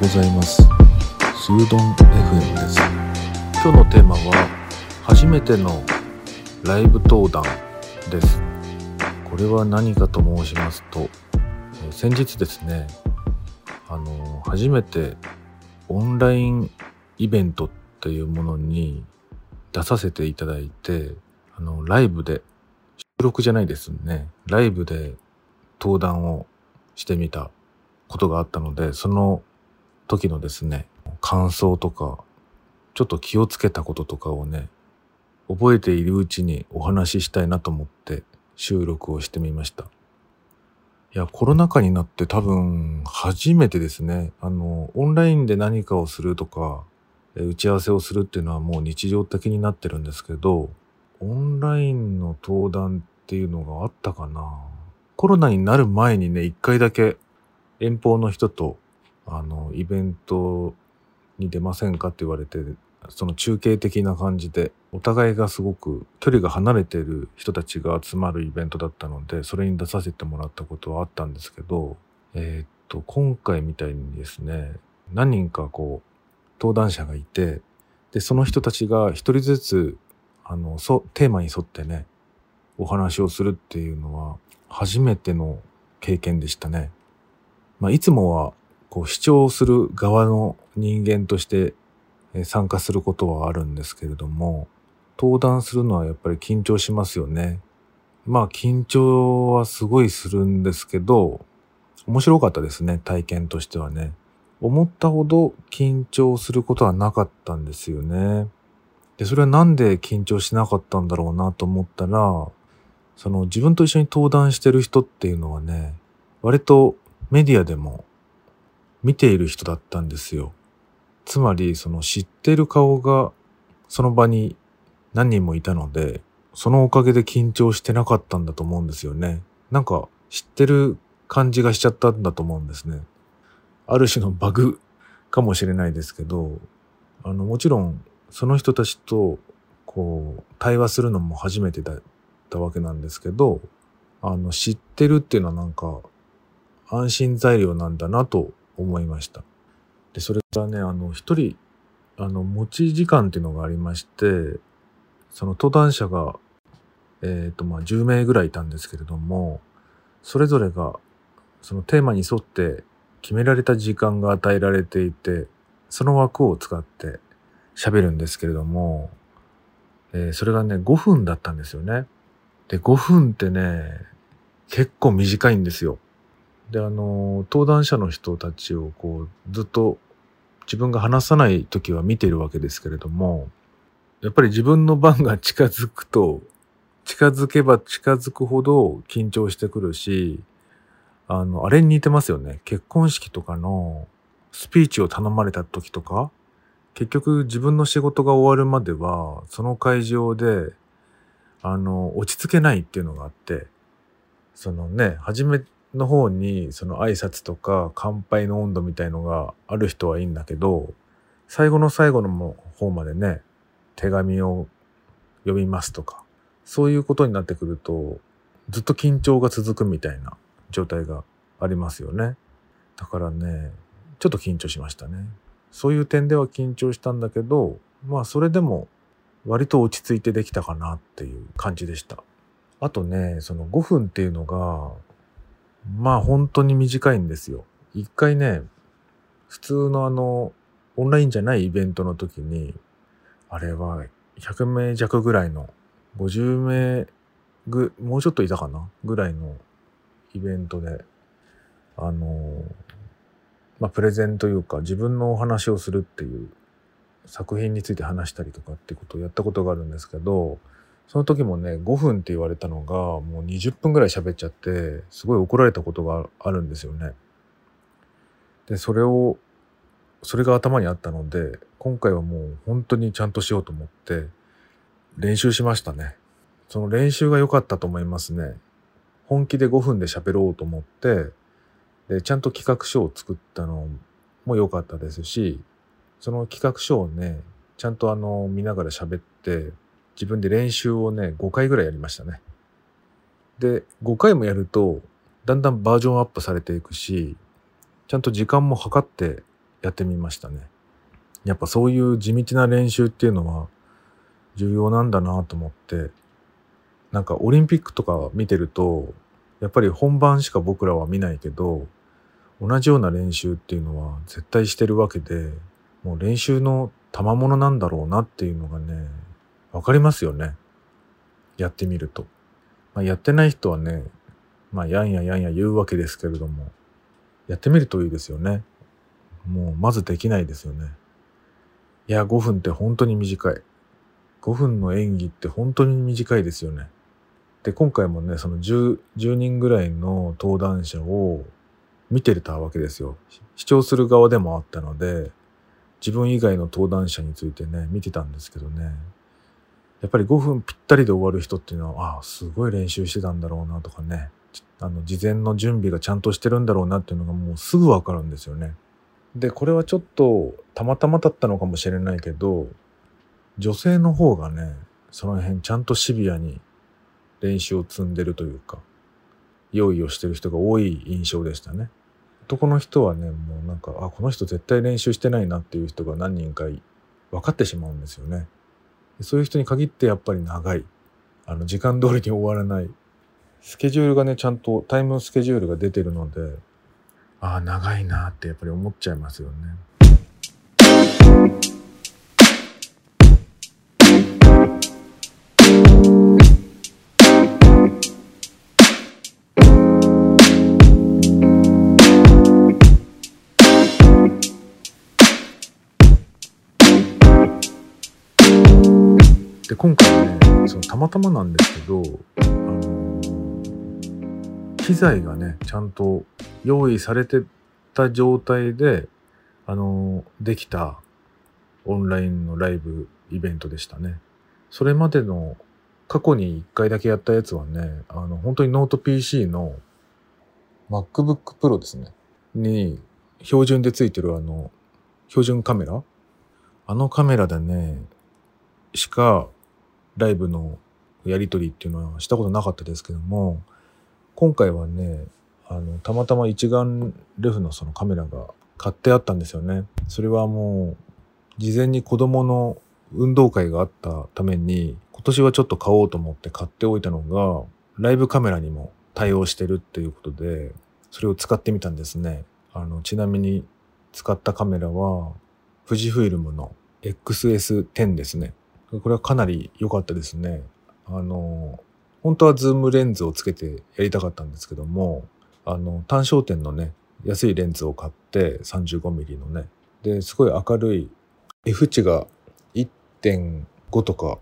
ございます。スードン FM です。今日のテーマは初めてのライブ登壇です。これは何かと申しますと、先日ですねあの初めてオンラインイベントっていうものに出させていただいてあのライブで収録じゃないですね。ライブで登壇をしてみたことがあったのでその時のですね感想とかちょっと気をつけたこととかをね覚えているうちにお話ししたいなと思って収録をしてみました。いやコロナ禍になって多分初めてですねあのオンラインで何かをするとか打ち合わせをするっていうのはもう日常的になってるんですけどオンラインの登壇っていうのがあったかな。コロナになる前にね一回だけ遠方の人とあのイベントに出ませんかって言われてその中継的な感じでお互いがすごく距離が離れてる人たちが集まるイベントだったのでそれに出させてもらったことはあったんですけどえーっと今回みたいにですね何人かこう登壇者がいてでその人たちが一人ずつあのそテーマに沿ってねお話をするっていうのは初めての経験でしたね。まあ、いつもはこう視聴する側の人間として参加することはあるんですけれども登壇するのはやっぱり緊張しますよね。まあ緊張はすごいするんですけど面白かったですね体験としてはね。思ったほど緊張することはなかったんですよね。でそれはなんで緊張しなかったんだろうなと思ったらその自分と一緒に登壇してる人っていうのはね割とメディアでも見ている人だったんですよ。つまりその知ってる顔がその場に何人もいたのでそのおかげで緊張してなかったんだと思うんですよね。なんか知ってる感じがしちゃったんだと思うんですね。ある種のバグかもしれないですけどあのもちろんその人たちとこう対話するのも初めてだったわけなんですけどあの知ってるっていうのはなんか安心材料なんだなと思いました。でそれからねあの一人あの持ち時間っていうのがありましてその登壇者がえっ、とまあ10名ぐらいいたんですけれどもそれぞれがそのテーマに沿って決められた時間が与えられていてその枠を使って喋るんですけれども、えーそれがね5分だったんですよね。で5分ってね結構短いんですよ。であの登壇者の人たちをこうずっと自分が話さない時は見てるわけですけれどもやっぱり自分の番が 近づくと近づけば近づくほど緊張してくるしあのあれに似てますよね。結婚式とかのスピーチを頼まれた時とか結局自分の仕事が終わるまではその会場であの落ち着けないっていうのがあってそのね初めの方にその挨拶とか乾杯の温度みたいのがある人はいいんだけど最後の最後の方までね手紙を読みますとかそういうことになってくるとずっと緊張が続くみたいな状態がありますよね。だからねちょっと緊張しましたね。そういう点では緊張したんだけどまあそれでも割と落ち着いてできたかなっていう感じでした。あとねその5分っていうのがまあ本当に短いんですよ。一回ね、普通のあの、オンラインじゃないイベントの時に、あれは100名弱ぐらいの、50名ぐ、もうちょっといたかな？ぐらいのイベントで、あの、まあプレゼンというか自分のお話をするっていう作品について話したりとかってことをやったことがあるんですけど、その時もね、5分って言われたのが、もう20分ぐらい喋っちゃって、すごい怒られたことがあるんですよね。で、それを、それが頭にあったので、今回はもう本当にちゃんとしようと思って、練習しましたね。その練習が良かったと思いますね。本気で5分で喋ろうと思って、で、ちゃんと企画書を作ったのも良かったですし、その企画書をね、ちゃんとあの、見ながら喋って、自分で練習をね、5回ぐらいやりましたね。で、5回もやると、だんだんバージョンアップされていくし、ちゃんと時間も計ってやってみましたね。やっぱそういう地道な練習っていうのは重要なんだなと思って、なんかオリンピックとか見てると、やっぱり本番しか僕らは見ないけど、同じような練習っていうのは絶対してるわけで、もう練習の賜物なんだろうなっていうのがね、わかりますよね。やってみると。まあ、やってない人はね、まあ、やんややんや言うわけですけれども、やってみるといいですよね。もう、まずできないですよね。いや、5分って本当に短い。5分の演技って本当に短いですよね。で、今回もね、その 10, 10人ぐらいの登壇者を見てたわけですよ。視聴する側でもあったので、自分以外の登壇者についてね、見てたんですけどね。やっぱり5分ぴったりで終わる人っていうのは、ああ、すごい練習してたんだろうなとかね。あの、事前の準備がちゃんとしてるんだろうなっていうのがもうすぐわかるんですよね。で、これはちょっとたまたまだったのかもしれないけど、女性の方がね、その辺ちゃんとシビアに練習を積んでるというか、用意をしてる人が多い印象でしたね。男の人はね、もうなんか、あ、この人絶対練習してないなっていう人が何人か分かってしまうんですよね。そういう人に限ってやっぱり長い。あの、時間通りに終わらない。スケジュールがね、ちゃんとタイムスケジュールが出てるので、ああ、長いなってやっぱり思っちゃいますよね。で、今回ね、そのたまたまなんですけど、あの、機材がね、ちゃんと用意されてた状態で、あの、できたオンラインのライブイベントでしたね。それまでの過去に一回だけやったやつはね、あの、本当にノート PC の MacBook Pro ですね。に標準でついてるあの、標準カメラ？あのカメラでね、しかライブのやり取りっていうのはしたことなかったですけども、今回はね、あの、たまたま一眼レフのそのカメラが買ってあったんですよね。それはもう、事前に子供の運動会があったために、今年はちょっと買おうと思って買っておいたのが、ライブカメラにも対応してるっていうことで、それを使ってみたんですね。あの、ちなみに使ったカメラは、富士フイルムの XS10 ですね。これはかなり良かったですね。あの、本当はズームレンズをつけてやりたかったんですけども、あの、単焦点のね、安いレンズを買って 35mm のね。で、すごい明るい F 値が1.5とか、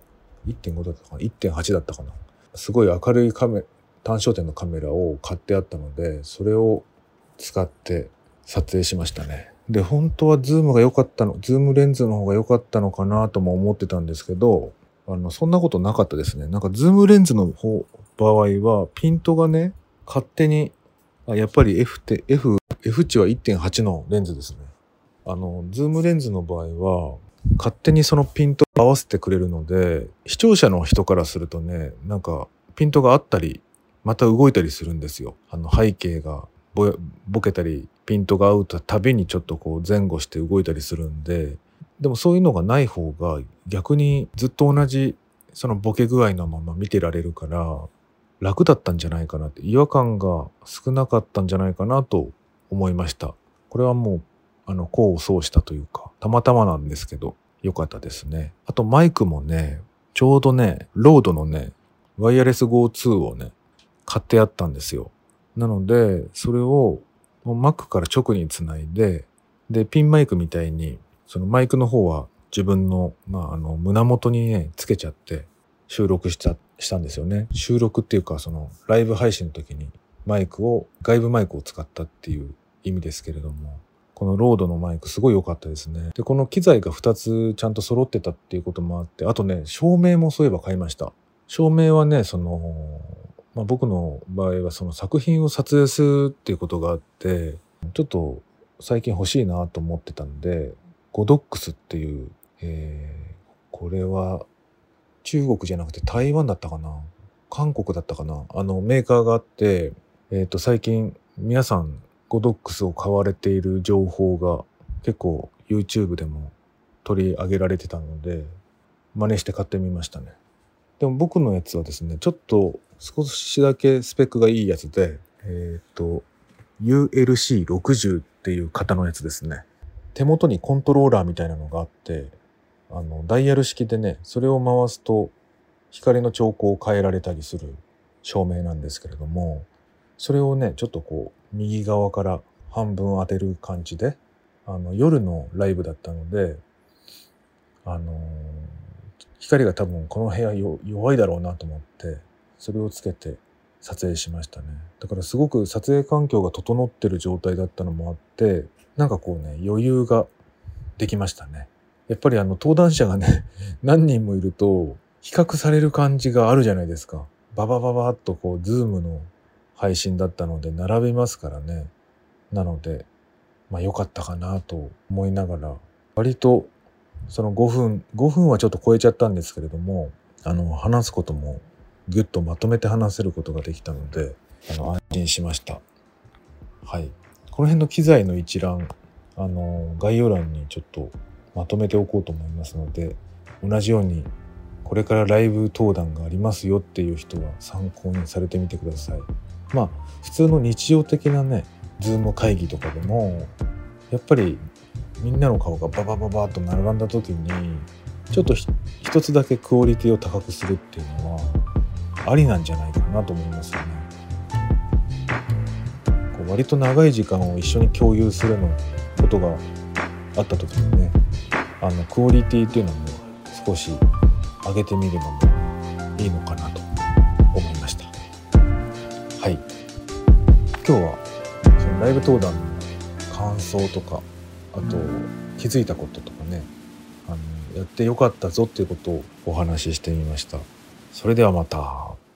1.5だったかな ?1.8 だったかな？すごい明るいカメ、単焦点のカメラを買ってあったので、それを使って撮影しましたね。で、本当はズームが良かったの、ズームレンズの方が良かったのかなとも思ってたんですけど、あの、そんなことなかったですね。なんかズームレンズの方、場合は、ピントがね、勝手に、あやっぱり F って、F、F 値は1.8のレンズですね。あの、ズームレンズの場合は、勝手にそのピント合わせてくれるので、視聴者の人からするとね、なんか、ピントがあったり、また動いたりするんですよ。あの背景がぼボケたりピントが合うたびにちょっとこう前後して動いたりするんででもそういうのがない方が逆にずっと同じそのボケ具合のまま見てられるから楽だったんじゃないかなって違和感が少なかったんじゃないかなと思いました。これはもうあの功を奏したというかたまたまなんですけど良かったですね。あとマイクもねちょうどねロードのねワイヤレス GO2 をね買ってあったんですよ。なのでそれをもう Mac から直につないで、で、ピンマイクみたいに、そのマイクの方は自分の、まあ、あの、胸元にね、つけちゃって収録した、したんですよね。収録っていうか、その、ライブ配信の時にマイクを、外部マイクを使ったっていう意味ですけれども、このロードのマイクすごい良かったですね。で、この機材が2つちゃんと揃ってたっていうこともあって、あとね、照明もそういえば買いました。照明はね、その、まあ、僕の場合はその作品を撮影するっていうことがあってちょっと最近欲しいなと思ってたんでゴドックスっていう、えー、これは中国じゃなくて台湾だったかな？韓国だったかな？あのメーカーがあって、えっ、ー、と最近皆さんゴドックスを買われている情報が結構 YouTube でも取り上げられてたので真似して買ってみましたね。でも僕のやつはですねちょっと少しだけスペックがいいやつでえっ、ー、と ULC60 っていう型のやつですね。手元にコントローラーみたいなのがあってあのダイヤル式でねそれを回すと光の兆候を変えられたりする照明なんですけれどもそれをねちょっとこう右側から半分当てる感じであの夜のライブだったのであの光が多分この部屋弱いだろうなと思ってそれをつけて撮影しましたね。だからすごく撮影環境が整ってる状態だったのもあってなんかこうね余裕ができましたね。やっぱりあの登壇者がね 何人もいると比較される感じがあるじゃないですか。ババババッとこうズームの配信だったので並びますからね。なのでまあ良かったかなと思いながら割とその5分5分はちょっと超えちゃったんですけれどもあの話すこともぎゅっとまとめて話せることができたのであの安心しました。はい。この辺の機材の一覧あの概要欄にちょっとまとめておこうと思いますので同じようにこれからライブ登壇がありますよっていう人は参考にされてみてください。まあ普通の日常的なねズーム会議とかでもやっぱりみんなの顔がババババッと並んだ時にちょっと一つだけクオリティを高くするっていうのはありなんじゃないかなと思いますよね。こう割と長い時間を一緒に共有するのことがあった時にねあのクオリティっていうのも少し上げてみるのもいいのかなと思いました。はい今日はそのライブ登壇の感想とかあと気づいたこととかねあのやってよかったぞっていうことをお話ししてみました。それではまた。